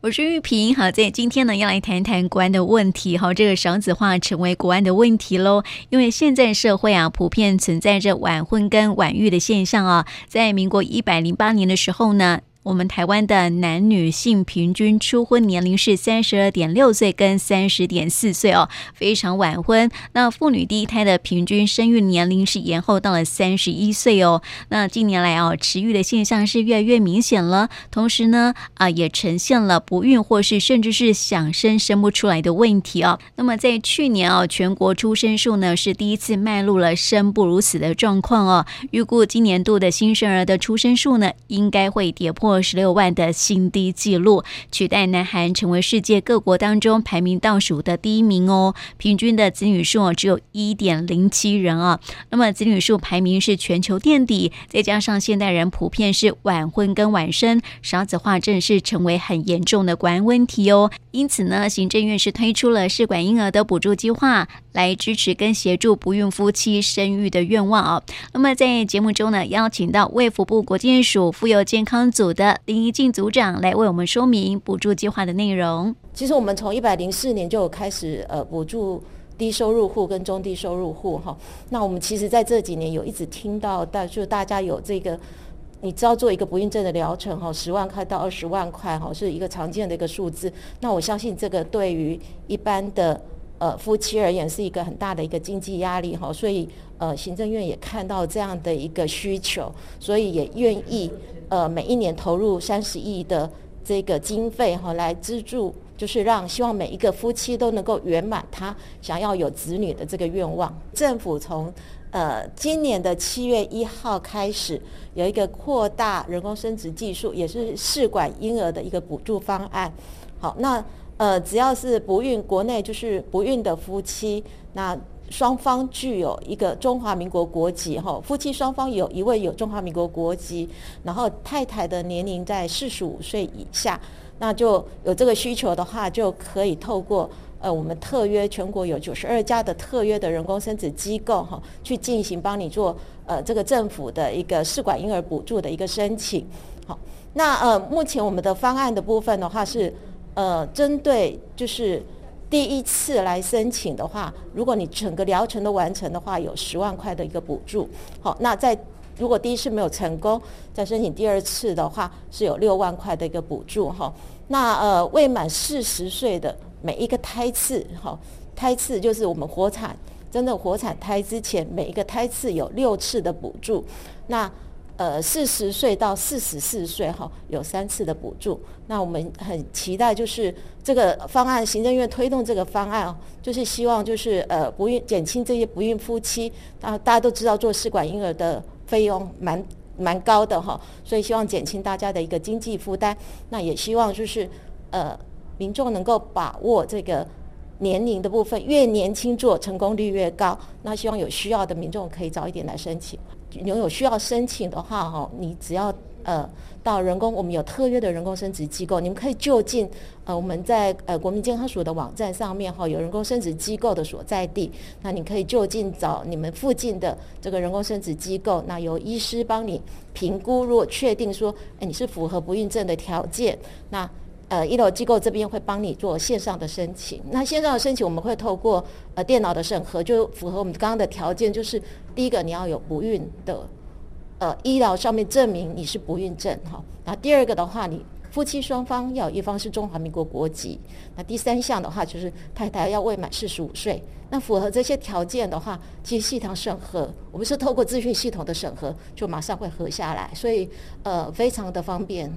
我是玉萍，好，在今天呢要来谈谈国安的问题，哈，这个少子化成为国安的问题喽。因为现在社会啊，普遍存在着晚婚跟晚育的现象啊。在民国一百零八年的时候呢。我们台湾的男女性平均初婚年龄是三十二点六岁跟三十点四岁哦，非常晚婚。那妇女第一胎的平均生育年龄是延后到了三十一岁哦。那近年来哦，迟育的现象是越来越明显了。同时呢，啊，也呈现了不孕或是甚至是想生生不出来的问题哦。那么在去年哦，全国出生数呢是第一次迈入了生不如死的状况哦。预估今年度的新生儿的出生数呢，应该会跌破。二十六万的新低纪录，取代南韩成为世界各国当中排名倒数的第一名哦。平均的子女数只有一点零七人啊。那么子女数排名是全球垫底，再加上现代人普遍是晚婚跟晚生，少子化正是成为很严重的国安问题哦。因此呢，行政院是推出了试管婴儿的补助计划，来支持跟协助不孕夫妻生育的愿望哦。那么在节目中呢，邀请到卫福部国健署妇幼健康组的。林怡静组长来为我们说明补助计划的内容。其实我们从一百零四年就开始呃补助低收入户跟中低收入户哈。那我们其实在这几年有一直听到，大就大家有这个，你知道做一个不孕症的疗程哈，十万块到二十万块哈是一个常见的一个数字。那我相信这个对于一般的呃夫妻而言是一个很大的一个经济压力哈。所以呃行政院也看到这样的一个需求，所以也愿意。呃，每一年投入三十亿的这个经费哈，来资助，就是让希望每一个夫妻都能够圆满他想要有子女的这个愿望。政府从呃今年的七月一号开始，有一个扩大人工生殖技术，也是试管婴儿的一个补助方案。好，那呃只要是不孕，国内就是不孕的夫妻，那。双方具有一个中华民国国籍，哈，夫妻双方有一位有中华民国国籍，然后太太的年龄在四十五岁以下，那就有这个需求的话，就可以透过呃我们特约全国有九十二家的特约的人工生殖机构，哈，去进行帮你做呃这个政府的一个试管婴儿补助的一个申请，好，那呃目前我们的方案的部分的话是呃针对就是。第一次来申请的话，如果你整个疗程都完成的话，有十万块的一个补助。好，那在如果第一次没有成功，再申请第二次的话，是有六万块的一个补助。哈，那呃未满四十岁的每一个胎次，哈，胎次就是我们活产真的活产胎之前，每一个胎次有六次的补助。那呃，四十岁到四十四岁哈，有三次的补助。那我们很期待，就是这个方案，行政院推动这个方案，就是希望就是呃，不孕减轻这些不孕夫妻。啊，大家都知道做试管婴儿的费用蛮蛮高的哈，所以希望减轻大家的一个经济负担。那也希望就是呃，民众能够把握这个年龄的部分，越年轻做成功率越高。那希望有需要的民众可以早一点来申请。你有需要申请的话，哈，你只要呃到人工，我们有特约的人工生殖机构，你们可以就近呃我们在呃国民健康署的网站上面哈有人工生殖机构的所在地，那你可以就近找你们附近的这个人工生殖机构，那由医师帮你评估，如果确定说，哎你是符合不孕症的条件，那。呃，医疗机构这边会帮你做线上的申请。那线上的申请，我们会透过呃电脑的审核，就符合我们刚刚的条件，就是第一个你要有不孕的呃医疗上面证明你是不孕症哈。那第二个的话，你夫妻双方要一方是中华民国国籍。那第三项的话，就是太太要未满四十五岁。那符合这些条件的话，其实系统审核，我们是透过资讯系统的审核，就马上会核下来，所以呃非常的方便。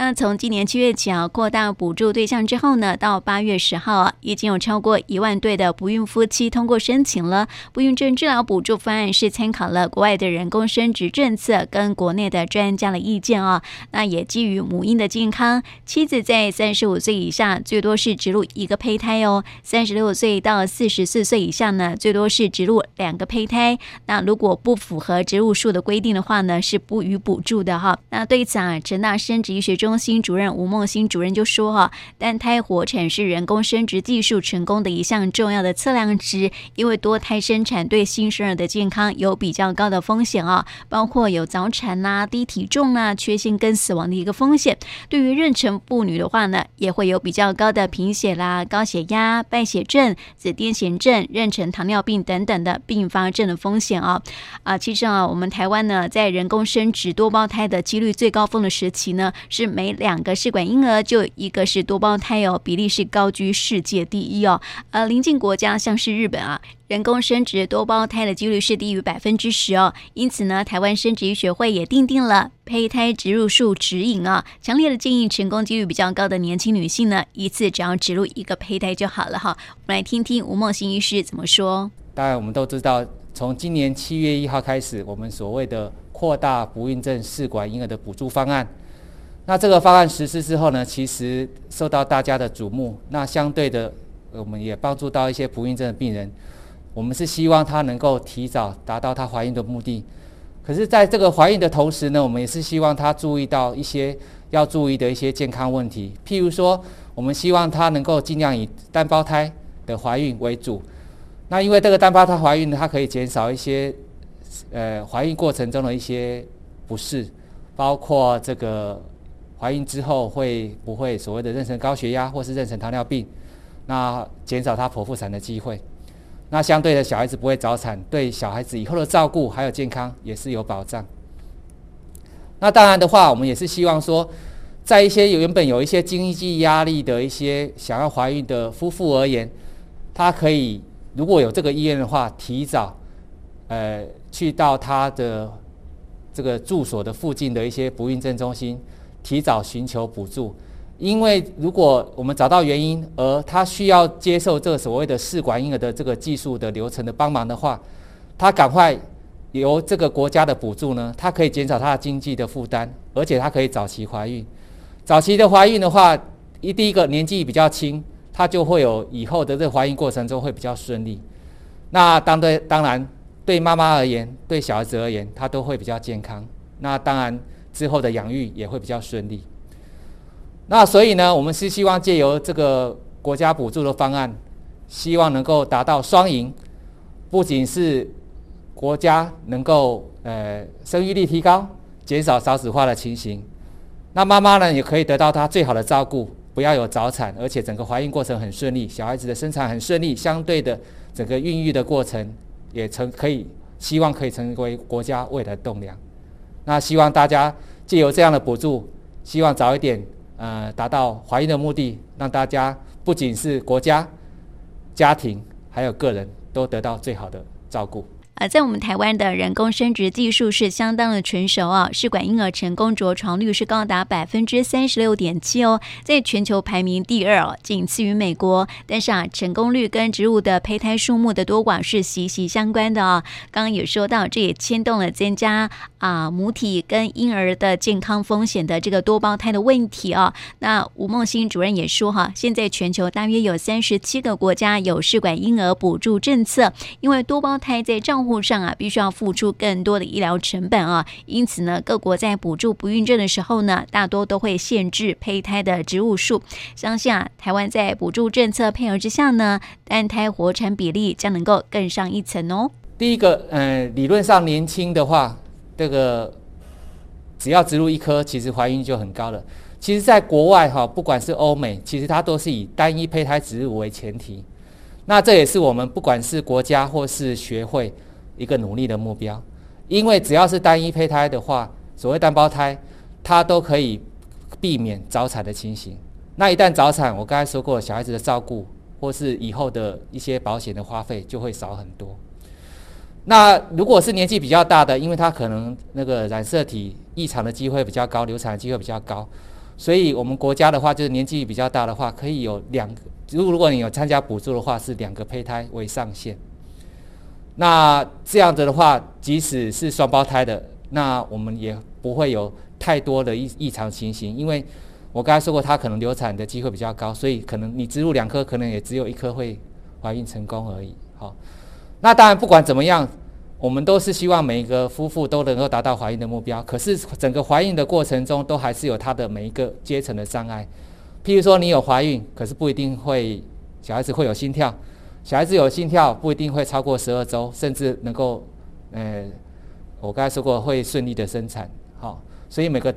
那从今年七月起啊，扩大补助对象之后呢，到八月十号啊，已经有超过一万对的不孕夫妻通过申请了。不孕症治疗补助方案是参考了国外的人工生殖政策跟国内的专家的意见啊。那也基于母婴的健康，妻子在三十五岁以下最多是植入一个胚胎哦；三十六岁到四十四岁以下呢，最多是植入两个胚胎。那如果不符合植入数的规定的话呢，是不予补助的哈。那对此啊，陈大生殖医学中中心主任吴梦欣主任就说：“哈，单胎活产是人工生殖技术成功的一项重要的测量值，因为多胎生产对新生儿的健康有比较高的风险啊，包括有早产呐、低体重呐、缺陷跟死亡的一个风险。对于妊娠妇女的话呢，也会有比较高的贫血啦、高血压、败血症、子癫痫症、妊娠糖尿病等等的并发症的风险啊。啊，其实啊，我们台湾呢，在人工生殖多胞胎的几率最高峰的时期呢，是每两个试管婴儿就一个是多胞胎哦，比例是高居世界第一哦。呃，邻近国家像是日本啊，人工生殖多胞胎的几率是低于百分之十哦。因此呢，台湾生殖医学会也订定了胚胎植入术指引啊，强烈的建议成功几率比较高的年轻女性呢，一次只要植入一个胚胎就好了哈。我们来听听吴孟欣医师怎么说。当然，我们都知道，从今年七月一号开始，我们所谓的扩大不孕症试管婴儿的补助方案。那这个方案实施之后呢，其实受到大家的瞩目。那相对的，我们也帮助到一些不孕症的病人。我们是希望她能够提早达到她怀孕的目的。可是，在这个怀孕的同时呢，我们也是希望她注意到一些要注意的一些健康问题。譬如说，我们希望她能够尽量以单胞胎的怀孕为主。那因为这个单胞胎怀孕呢，它可以减少一些。呃，怀孕过程中的一些不适，包括这个怀孕之后会不会所谓的妊娠高血压或是妊娠糖尿病，那减少她剖腹产的机会。那相对的小孩子不会早产，对小孩子以后的照顾还有健康也是有保障。那当然的话，我们也是希望说，在一些原本有一些经济压力的一些想要怀孕的夫妇而言，他可以如果有这个意愿的话，提早。呃，去到他的这个住所的附近的一些不孕症中心，提早寻求补助。因为如果我们找到原因，而他需要接受这个所谓的试管婴儿的这个技术的流程的帮忙的话，他赶快由这个国家的补助呢，他可以减少他的经济的负担，而且他可以早期怀孕。早期的怀孕的话，一第一个年纪比较轻，他就会有以后的这怀孕过程中会比较顺利。那当对当然。对妈妈而言，对小孩子而言，他都会比较健康。那当然之后的养育也会比较顺利。那所以呢，我们是希望借由这个国家补助的方案，希望能够达到双赢，不仅是国家能够呃生育率提高，减少少子化的情形，那妈妈呢也可以得到她最好的照顾，不要有早产，而且整个怀孕过程很顺利，小孩子的生产很顺利，相对的整个孕育的过程。也成可以，希望可以成为国家未来的栋梁。那希望大家借由这样的补助，希望早一点呃达到怀孕的目的，让大家不仅是国家、家庭，还有个人都得到最好的照顾。呃在我们台湾的人工生殖技术是相当的成熟啊，试管婴儿成功着床率是高达百分之三十六点七哦，在全球排名第二哦，仅次于美国。但是啊，成功率跟植入的胚胎数目的多寡是息息相关的哦。刚刚有说到，这也牵动了增加啊母体跟婴儿的健康风险的这个多胞胎的问题啊。那吴孟欣主任也说哈，现在全球大约有三十七个国家有试管婴儿补助政策，因为多胞胎在账户上啊，必须要付出更多的医疗成本啊，因此呢，各国在补助不孕症的时候呢，大多都会限制胚胎的植入数。相信啊，台湾在补助政策配合之下呢，单胎活产比例将能够更上一层哦。第一个，嗯、呃，理论上年轻的话，这个只要植入一颗，其实怀孕就很高了。其实，在国外哈，不管是欧美，其实它都是以单一胚胎植入为前提。那这也是我们不管是国家或是学会一个努力的目标，因为只要是单一胚胎的话，所谓单胞胎，它都可以避免早产的情形。那一旦早产，我刚才说过，小孩子的照顾或是以后的一些保险的花费就会少很多。那如果是年纪比较大的，因为他可能那个染色体异常的机会比较高，流产的机会比较高，所以我们国家的话，就是年纪比较大的话，可以有两个。如果如果你有参加补助的话，是两个胚胎为上限。那这样子的话，即使是双胞胎的，那我们也不会有太多的异异常情形，因为我刚才说过，它可能流产的机会比较高，所以可能你植入两颗，可能也只有一颗会怀孕成功而已。好，那当然不管怎么样，我们都是希望每一个夫妇都能够达到怀孕的目标。可是整个怀孕的过程中，都还是有它的每一个阶层的障碍。譬如说，你有怀孕，可是不一定会小孩子会有心跳，小孩子有心跳不一定会超过十二周，甚至能够，呃，我刚才说过会顺利的生产。好，所以每个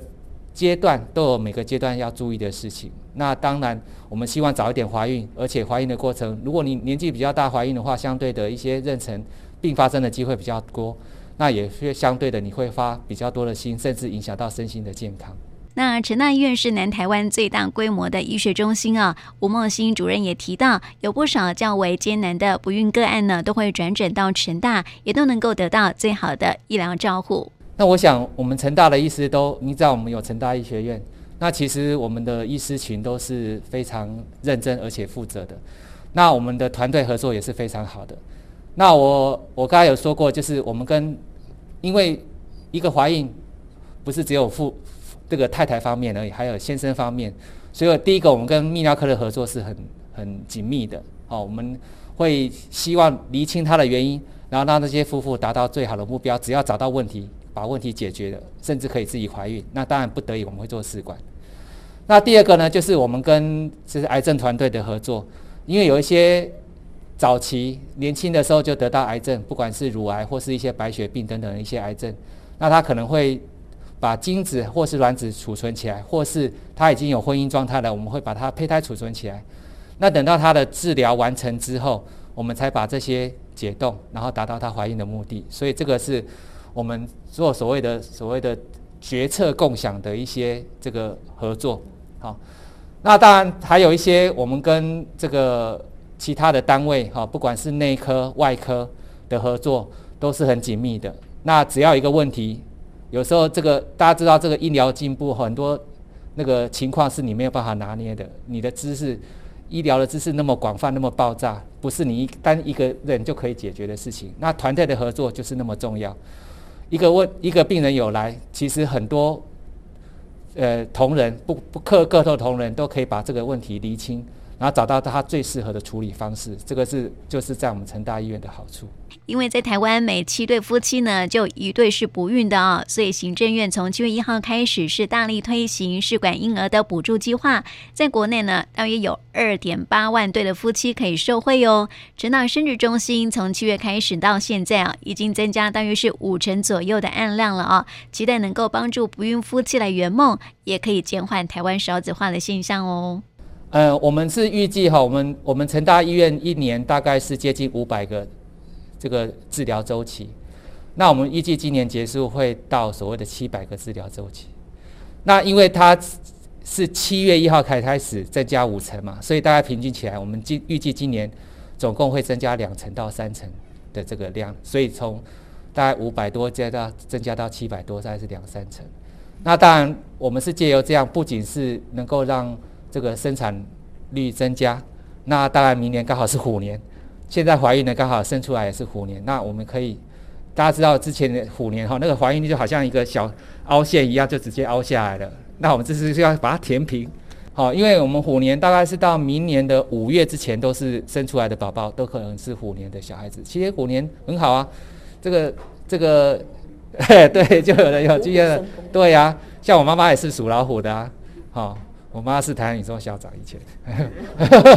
阶段都有每个阶段要注意的事情。那当然，我们希望早一点怀孕，而且怀孕的过程，如果你年纪比较大怀孕的话，相对的一些妊娠并发症的机会比较多，那也是相对的你会发比较多的心，甚至影响到身心的健康。那陈大医院是南台湾最大规模的医学中心啊，吴梦欣主任也提到，有不少较为艰难的不孕个案呢，都会转诊到成大，也都能够得到最好的医疗照护。那我想，我们成大的医师都，你知道我们有成大医学院，那其实我们的医师群都是非常认真而且负责的。那我们的团队合作也是非常好的。那我我刚才有说过，就是我们跟，因为一个怀孕不是只有妇这个太太方面而已，还有先生方面，所以第一个我们跟泌尿科的合作是很很紧密的。哦，我们会希望厘清它的原因，然后让这些夫妇达到最好的目标，只要找到问题。把问题解决了，甚至可以自己怀孕。那当然不得已，我们会做试管。那第二个呢，就是我们跟就是癌症团队的合作，因为有一些早期年轻的时候就得到癌症，不管是乳癌或是一些白血病等等一些癌症，那他可能会把精子或是卵子储存起来，或是他已经有婚姻状态了，我们会把他胚胎储存起来。那等到他的治疗完成之后，我们才把这些解冻，然后达到他怀孕的目的。所以这个是。我们做所谓的所谓的决策共享的一些这个合作，好，那当然还有一些我们跟这个其他的单位，哈，不管是内科、外科的合作都是很紧密的。那只要一个问题，有时候这个大家知道，这个医疗进步很多那个情况是你没有办法拿捏的，你的知识、医疗的知识那么广泛、那么爆炸，不是你一单一个人就可以解决的事情。那团队的合作就是那么重要。一个问一个病人有来，其实很多，呃，同仁不不各个头同仁都可以把这个问题厘清，然后找到他最适合的处理方式。这个是就是在我们成大医院的好处。因为在台湾每七对夫妻呢，就一对是不孕的啊，所以行政院从七月一号开始是大力推行试管婴儿的补助计划，在国内呢，大约有二点八万对的夫妻可以受惠哦。成大生殖中心从七月开始到现在啊，已经增加大约是五成左右的案量了啊，期待能够帮助不孕夫妻来圆梦，也可以减缓台湾少子化的现象哦。呃，我们是预计哈，我们我们成大医院一年大概是接近五百个。这个治疗周期，那我们预计今年结束会到所谓的七百个治疗周期。那因为它是七月一号开开始增加五成嘛，所以大概平均起来，我们今预计今年总共会增加两成到三成的这个量。所以从大概五百多加到增加到七百多，大概是两三成。那当然，我们是借由这样，不仅是能够让这个生产率增加，那当然明年刚好是虎年。现在怀孕呢，刚好生出来也是虎年，那我们可以，大家知道之前的虎年哈，那个怀孕率就好像一个小凹陷一样，就直接凹下来了。那我们这次就要把它填平，好，因为我们虎年大概是到明年的五月之前都是生出来的宝宝，都可能是虎年的小孩子。其实虎年很好啊，这个这个，嘿，对，就有人有经验了，对呀、像我妈妈也是属老虎的啊，好。我妈是台湾女中校长以前，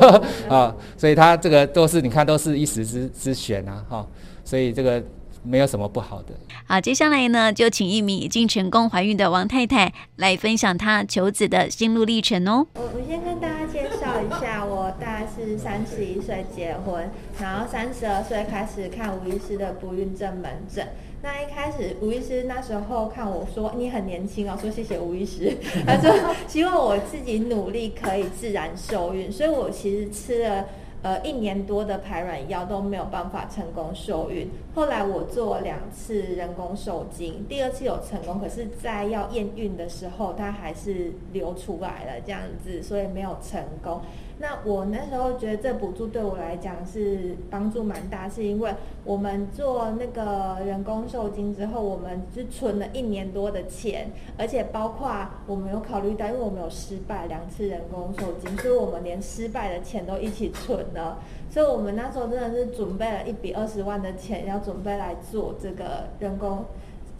啊，所以她这个都是你看都是一时之之选啊，哈，所以这个没有什么不好的。好，接下来呢，就请一名已经成功怀孕的王太太来分享她求子的心路历程哦。我我先跟大家介绍一下，我大概是三十一岁结婚，然后三十二岁开始看吴医师的不孕症门诊。那一开始，吴医师那时候看我说你很年轻哦，说谢谢吴医师，他说希望我自己努力可以自然受孕，所以我其实吃了呃一年多的排卵药都没有办法成功受孕。后来我做了两次人工受精，第二次有成功，可是在要验孕的时候它还是流出来了这样子，所以没有成功。那我那时候觉得这补助对我来讲是帮助蛮大，是因为我们做那个人工受精之后，我们是存了一年多的钱，而且包括我们有考虑到，因为我们有失败两次人工受精，所以我们连失败的钱都一起存了。所以我们那时候真的是准备了一笔二十万的钱，要准备来做这个人工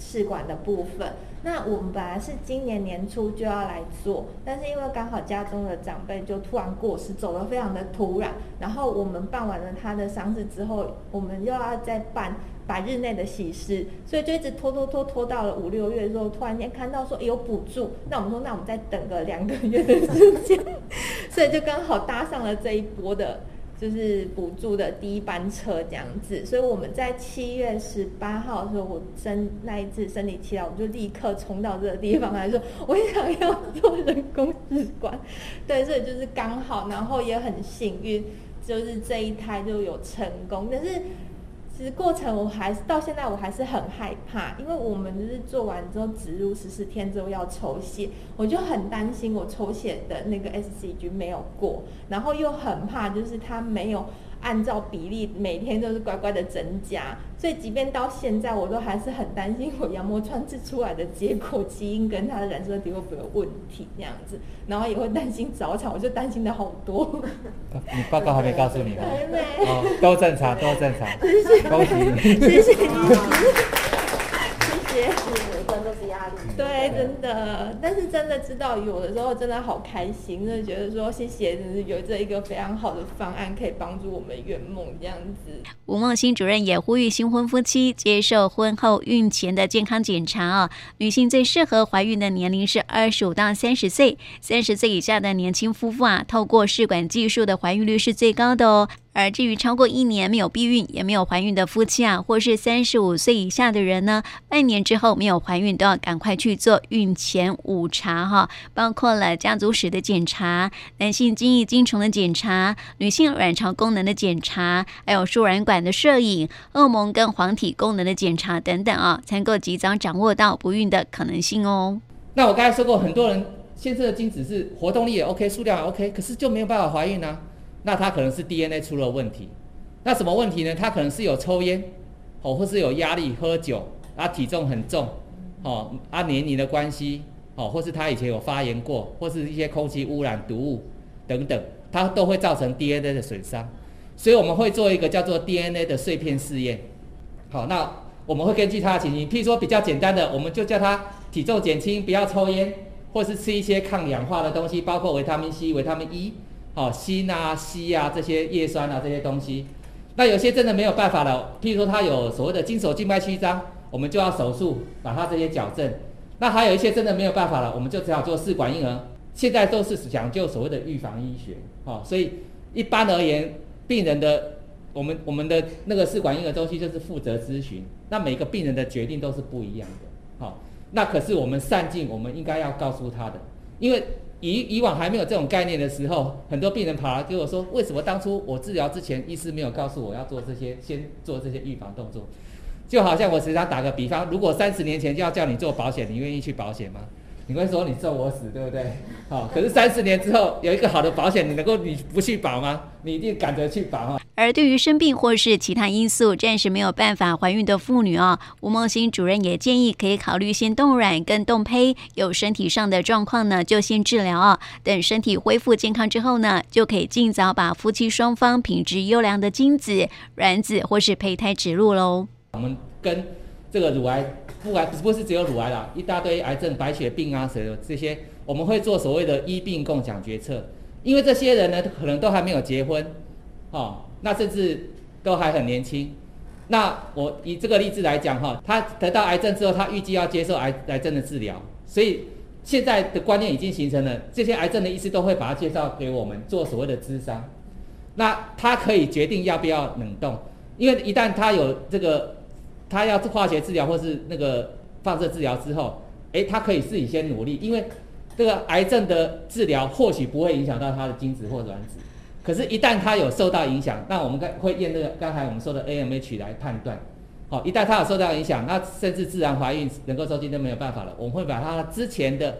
试管的部分。那我们本来是今年年初就要来做，但是因为刚好家中的长辈就突然过世，走得非常的突然。然后我们办完了他的丧事之后，我们又要再办百日内的喜事，所以就一直拖拖拖拖到了五六月的时候，突然间看到说有补助，那我们说那我们再等个两个月的时间，所以就刚好搭上了这一波的。就是补助的第一班车这样子，所以我们在七月十八号的时候，我生那一次生理期来，我就立刻冲到这个地方来说，我想要做人工试管，对，所以就是刚好，然后也很幸运，就是这一胎就有成功，但是。其实过程我还是到现在我还是很害怕，因为我们就是做完之后植入十四天之后要抽血，我就很担心我抽血的那个 SCG 没有过，然后又很怕就是它没有。按照比例每天都是乖乖的增加，所以即便到现在，我都还是很担心我羊膜穿刺出来的结果基因跟它的染色体会不会有问题这样子，然后也会担心早产，我就担心的好多。你报告还没告诉你吗？还没。哦，都正常，都正常。谢谢。恭喜你。谢谢你。谢谢。对，真的，但是真的知道有的时候真的好开心，真的觉得说谢谢，有这一个非常好的方案可以帮助我们圆梦这样子。吴梦欣主任也呼吁新婚夫妻接受婚后孕前的健康检查啊、哦。女性最适合怀孕的年龄是二十五到三十岁，三十岁以下的年轻夫妇啊，透过试管技术的怀孕率是最高的哦。而至于超过一年没有避孕也没有怀孕的夫妻啊，或是三十五岁以下的人呢，半年之后没有怀孕都要赶快去做孕前五查哈，包括了家族史的检查、男性精液精虫的检查、女性卵巢功能的检查，还有输卵管的摄影、荷尔蒙跟黄体功能的检查等等啊，才能够及早掌握到不孕的可能性哦。那我刚才说过，很多人先生的精子是活动力也 OK，数量也 OK，可是就没有办法怀孕呢、啊。那他可能是 DNA 出了问题，那什么问题呢？他可能是有抽烟，哦，或是有压力、喝酒，啊，体重很重，哦，啊，年龄的关系，哦，或是他以前有发炎过，或是一些空气污染、毒物等等，它都会造成 DNA 的损伤。所以我们会做一个叫做 DNA 的碎片试验。好，那我们会根据他的情形，譬如说比较简单的，我们就叫他体重减轻，不要抽烟，或是吃一些抗氧化的东西，包括维他命 C、维他命 E。哦，锌啊、硒啊这些叶酸啊这些东西，那有些真的没有办法了。譬如说他有所谓的经手静脉曲张，我们就要手术把他这些矫正。那还有一些真的没有办法了，我们就只好做试管婴儿。现在都是讲究所谓的预防医学，好，所以一般而言，病人的我们我们的那个试管婴儿周期就是负责咨询。那每个病人的决定都是不一样的，好，那可是我们善尽我们应该要告诉他的，因为。以以往还没有这种概念的时候，很多病人跑来跟我说：“为什么当初我治疗之前，医师没有告诉我要做这些，先做这些预防动作？”就好像我时常打个比方，如果三十年前就要叫你做保险，你愿意去保险吗？你会说你咒我死，对不对？好，可是三十年之后有一个好的保险，你能够你不去保吗？你一定赶着去保哈。而对于生病或是其他因素暂时没有办法怀孕的妇女啊，吴梦欣主任也建议可以考虑先冻卵跟冻胚，有身体上的状况呢就先治疗啊，等身体恢复健康之后呢，就可以尽早把夫妻双方品质优良的精子、卵子或是胚胎植入喽。我们跟这个乳癌，不管不是只有乳癌啦，一大堆癌症、白血病啊什么这些，我们会做所谓的医病共享决策，因为这些人呢可能都还没有结婚，哦。那甚至都还很年轻，那我以这个例子来讲哈，他得到癌症之后，他预计要接受癌癌症的治疗，所以现在的观念已经形成了，这些癌症的医师都会把他介绍给我们做所谓的咨商，那他可以决定要不要冷冻，因为一旦他有这个，他要化学治疗或是那个放射治疗之后，诶，他可以自己先努力，因为这个癌症的治疗或许不会影响到他的精子或卵子。可是，一旦它有受到影响，那我们会验那个刚才我们说的 AMH 来判断。好，一旦它有受到影响，那甚至自然怀孕、能够受精都没有办法了。我们会把它之前的，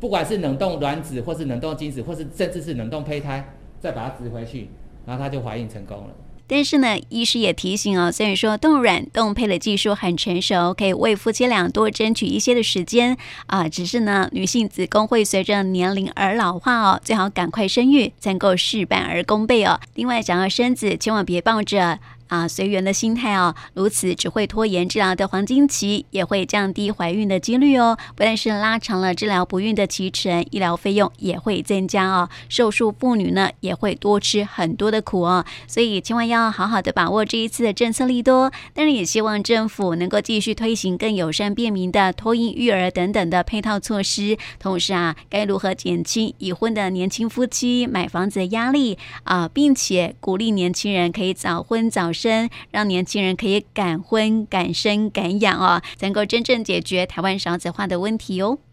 不管是冷冻卵子，或是冷冻精子，或是甚至是冷冻胚胎，再把它植回去，然后他就怀孕成功了。但是呢，医师也提醒哦，虽然说冻卵冻胚的技术很成熟，可以为夫妻俩多争取一些的时间啊，只是呢，女性子宫会随着年龄而老化哦，最好赶快生育，才能够事半而功倍哦。另外，想要生子，千万别抱着。啊，随缘的心态哦，如此只会拖延治疗的黄金期，也会降低怀孕的几率哦。不但是拉长了治疗不孕的期程，医疗费用也会增加哦。受术妇女呢，也会多吃很多的苦哦。所以千万要好好的把握这一次的政策利多。当然，也希望政府能够继续推行更友善便民的托婴育儿等等的配套措施。同时啊，该如何减轻已婚的年轻夫妻买房子的压力啊，并且鼓励年轻人可以早婚早生，让年轻人可以敢婚、敢生、敢养哦，能够真正解决台湾少子化的问题哦。